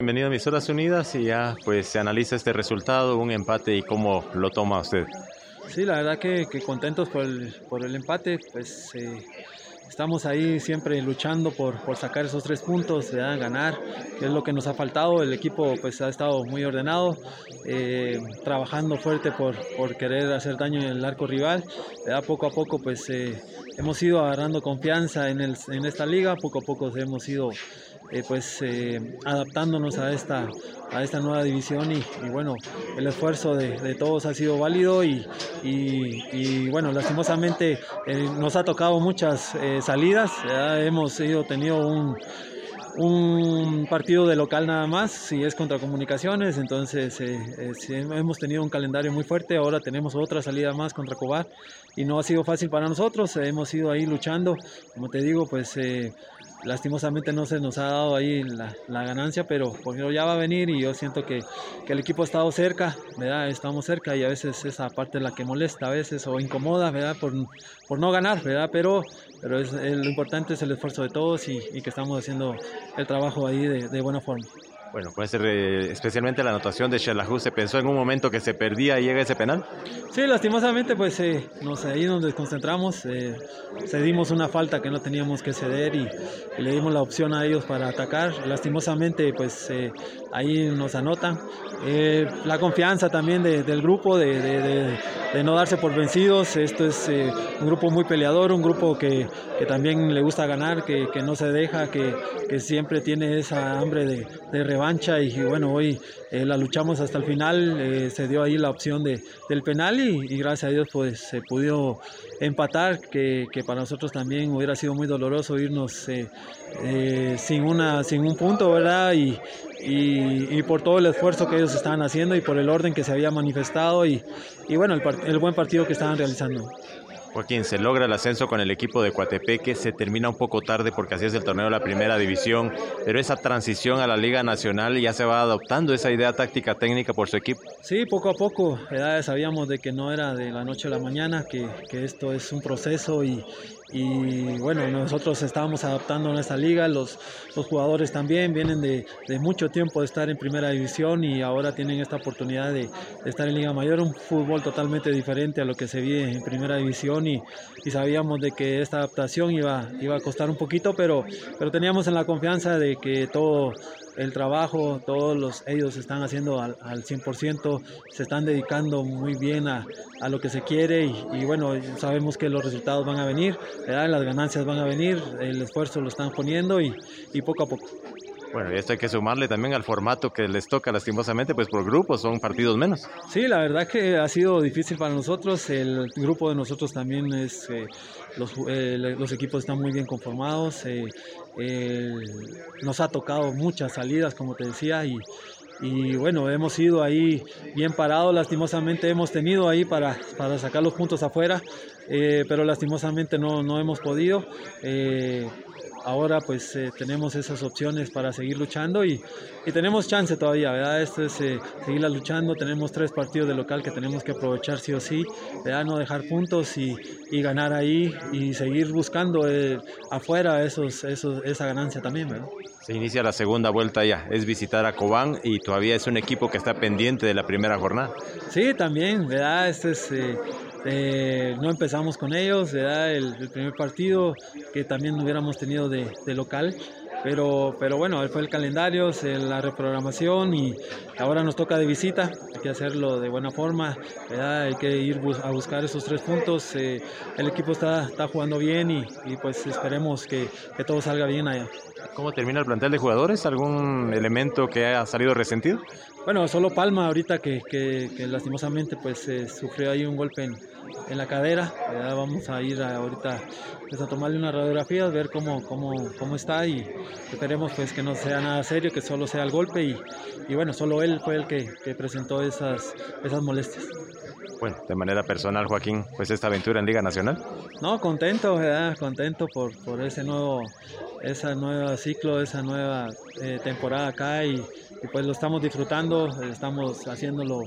Bienvenido a Emisoras Unidas y ya pues se analiza este resultado, un empate y cómo lo toma usted. Sí, la verdad que, contentos por el, empate, pues eh, estamos ahí siempre luchando por, sacar esos tres puntos, ¿verdad? ganar, que es lo que nos ha faltado. El equipo pues ha estado muy ordenado, eh, trabajando fuerte por, querer hacer daño en el arco rival. ¿verdad? Poco a poco pues eh, hemos ido agarrando confianza en esta liga, poco a poco hemos ido eh, pues eh, adaptándonos a esta, a esta nueva división y, bueno, el esfuerzo de, todos ha sido válido y, bueno, lastimosamente eh, nos ha tocado muchas salidas, hemos ido, tenido un, partido de local nada más, si es contra comunicaciones, entonces hemos tenido un calendario muy fuerte, ahora tenemos otra salida más contra Cobar y no ha sido fácil para nosotros, hemos ido ahí luchando, como te digo, pues lastimosamente no se nos ha dado ahí la, ganancia, pero porque ya va a venir y yo siento que, que, el equipo ha estado cerca, ¿verdad? Estamos cerca y a veces esa parte es la que molesta a veces o incomoda, ¿verdad? Por, por no ganar, ¿verdad? Pero, pero es, lo importante es el esfuerzo de todos y, que estamos haciendo el trabajo ahí de buena forma. Bueno, puede ser eh, especialmente la anotación de Shelahu. ¿Se pensó en un momento que se perdía y llega ese penal? Sí, lastimosamente, pues eh, nos, ahí nos desconcentramos. Eh, cedimos una falta que no teníamos que ceder y, y, le dimos la opción a ellos para atacar. Lastimosamente, pues eh, ahí nos anotan. Eh, la confianza también de, del grupo, de, de, de, no darse por vencidos. Esto es un grupo muy peleador, un grupo que, que también le gusta ganar, que, que no se deja, que, que, siempre tiene esa hambre de, revancha. Y, bueno, hoy eh, la luchamos hasta el final. eh, se dio ahí la opción de, del penal y, gracias a Dios pues se pudo empatar, que, para nosotros también hubiera sido muy doloroso irnos eh, sin, una, sin un punto, ¿verdad? Y, y, y, por todo el esfuerzo que ellos estaban haciendo y por el orden que se había manifestado y, y bueno, el, el, buen partido que estaban realizando. Joaquín, se logra el ascenso con el equipo de Coatepeque, se termina un poco tarde porque así es el torneo de la primera división, pero esa transición a la Liga Nacional ya se va adoptando esa idea táctica técnica por su equipo. Sí, poco a poco, sabíamos de que no era de la noche a la mañana, que, que esto es un proceso y, y bueno, nosotros estábamos adaptando a esta liga, los, los jugadores también vienen de, de, mucho tiempo de estar en primera división y ahora tienen esta oportunidad de, de, estar en Liga Mayor, un fútbol totalmente diferente a lo que se vive en primera división y, y sabíamos de que esta adaptación iba, iba a costar un poquito, pero, pero teníamos en la confianza de que todo el trabajo, todos los, ellos están haciendo al, al 100%, se están dedicando muy bien a, a lo que se quiere y, bueno, sabemos que los resultados van a venir, las ganancias van a venir, el esfuerzo lo están poniendo y, y poco a poco. Bueno, y esto hay que sumarle también al formato que les toca lastimosamente, pues por grupos, son partidos menos. Sí, la verdad que ha sido difícil para nosotros, el grupo de nosotros también es, eh, los, equipos están muy bien conformados, eh, nos ha tocado muchas salidas, como te decía, y, bueno, hemos ido ahí bien parados, lastimosamente hemos tenido ahí para, para sacar los puntos afuera, eh, pero lastimosamente no, no hemos podido. Ahora pues eh, tenemos esas opciones para seguir luchando y, y tenemos chance todavía, ¿verdad? Esto es eh, seguirla luchando, tenemos tres partidos de local que tenemos que aprovechar sí o sí, ¿verdad? No dejar puntos y, y ganar ahí y seguir buscando eh, afuera esos, esos, esa ganancia también, ¿verdad? Se inicia la segunda vuelta ya, es visitar a Cobán y todavía es un equipo que está pendiente de la primera jornada. Sí, también, ¿verdad? Este es... Eh, no empezamos con ellos, ¿verdad? El, primer partido que también hubiéramos tenido de local, pero, pero bueno, fue el calendario, la reprogramación y ahora nos toca de visita, hay que hacerlo de buena forma, ¿verdad? hay que ir a buscar esos tres puntos, eh, el equipo está, está jugando bien y, y pues esperemos que, que todo salga bien allá. ¿Cómo termina el plantel de jugadores? ¿Algún elemento que haya salido resentido? Bueno, solo Palma ahorita que, que, que lastimosamente pues eh, sufrió ahí un golpe en, en la cadera. Ya vamos a ir a, ahorita pues, a tomarle una radiografía, ver cómo, cómo, cómo está y esperemos pues que no sea nada serio, que solo sea el golpe y, y bueno, solo él fue el que, que presentó esas, esas molestias. Bueno, de manera personal, Joaquín, pues esta aventura en Liga Nacional. No, contento, ¿verdad? contento por, por ese nuevo esa nueva ciclo, esa nueva eh, temporada acá y, pues lo estamos disfrutando, estamos haciéndolo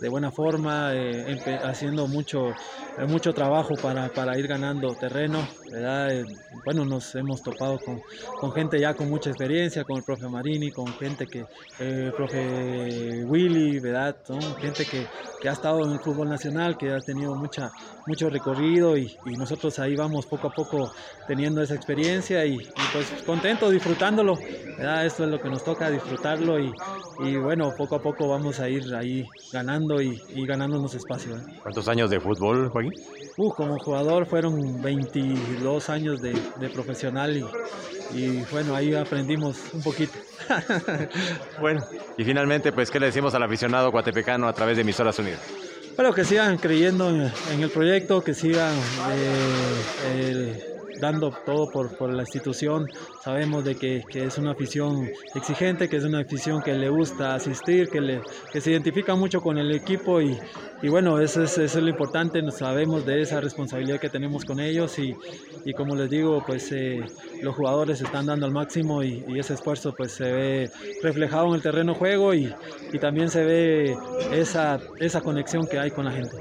de buena forma, eh, haciendo mucho, eh, mucho trabajo para, para, ir ganando terreno. ¿verdad? bueno, nos hemos topado con, con, gente ya con mucha experiencia, con el profe Marini, con gente que, el profe Willy, ¿verdad? Son gente que, que, ha estado en el fútbol nacional, que ha tenido mucha, mucho recorrido y, y nosotros ahí vamos poco a poco teniendo esa experiencia y, pues contento disfrutándolo. ¿verdad? Esto es lo que nos toca, disfrutarlo y, y bueno, poco a poco vamos a ir ahí ganando y, y ganándonos espacio. ¿eh? ¿Cuántos años de fútbol, Joaquín? Uh, como jugador fueron 22 años de, de profesional y, y bueno, ahí aprendimos un poquito. bueno, y finalmente, pues, ¿qué le decimos al aficionado guatepecano a través de Emisoras Unidas? Bueno, que sigan creyendo en, en el proyecto, que sigan eh, eh, dando todo por, por, la institución. Sabemos de que, que, es una afición exigente, que es una afición que le gusta asistir, que, le, que se identifica mucho con el equipo y, y bueno, eso es, es, lo importante, sabemos de esa responsabilidad que tenemos con ellos y, y como les digo, pues eh, los jugadores están dando al máximo y, ese esfuerzo pues se ve reflejado en el terreno juego y, y también se ve esa, esa conexión que hay con la gente.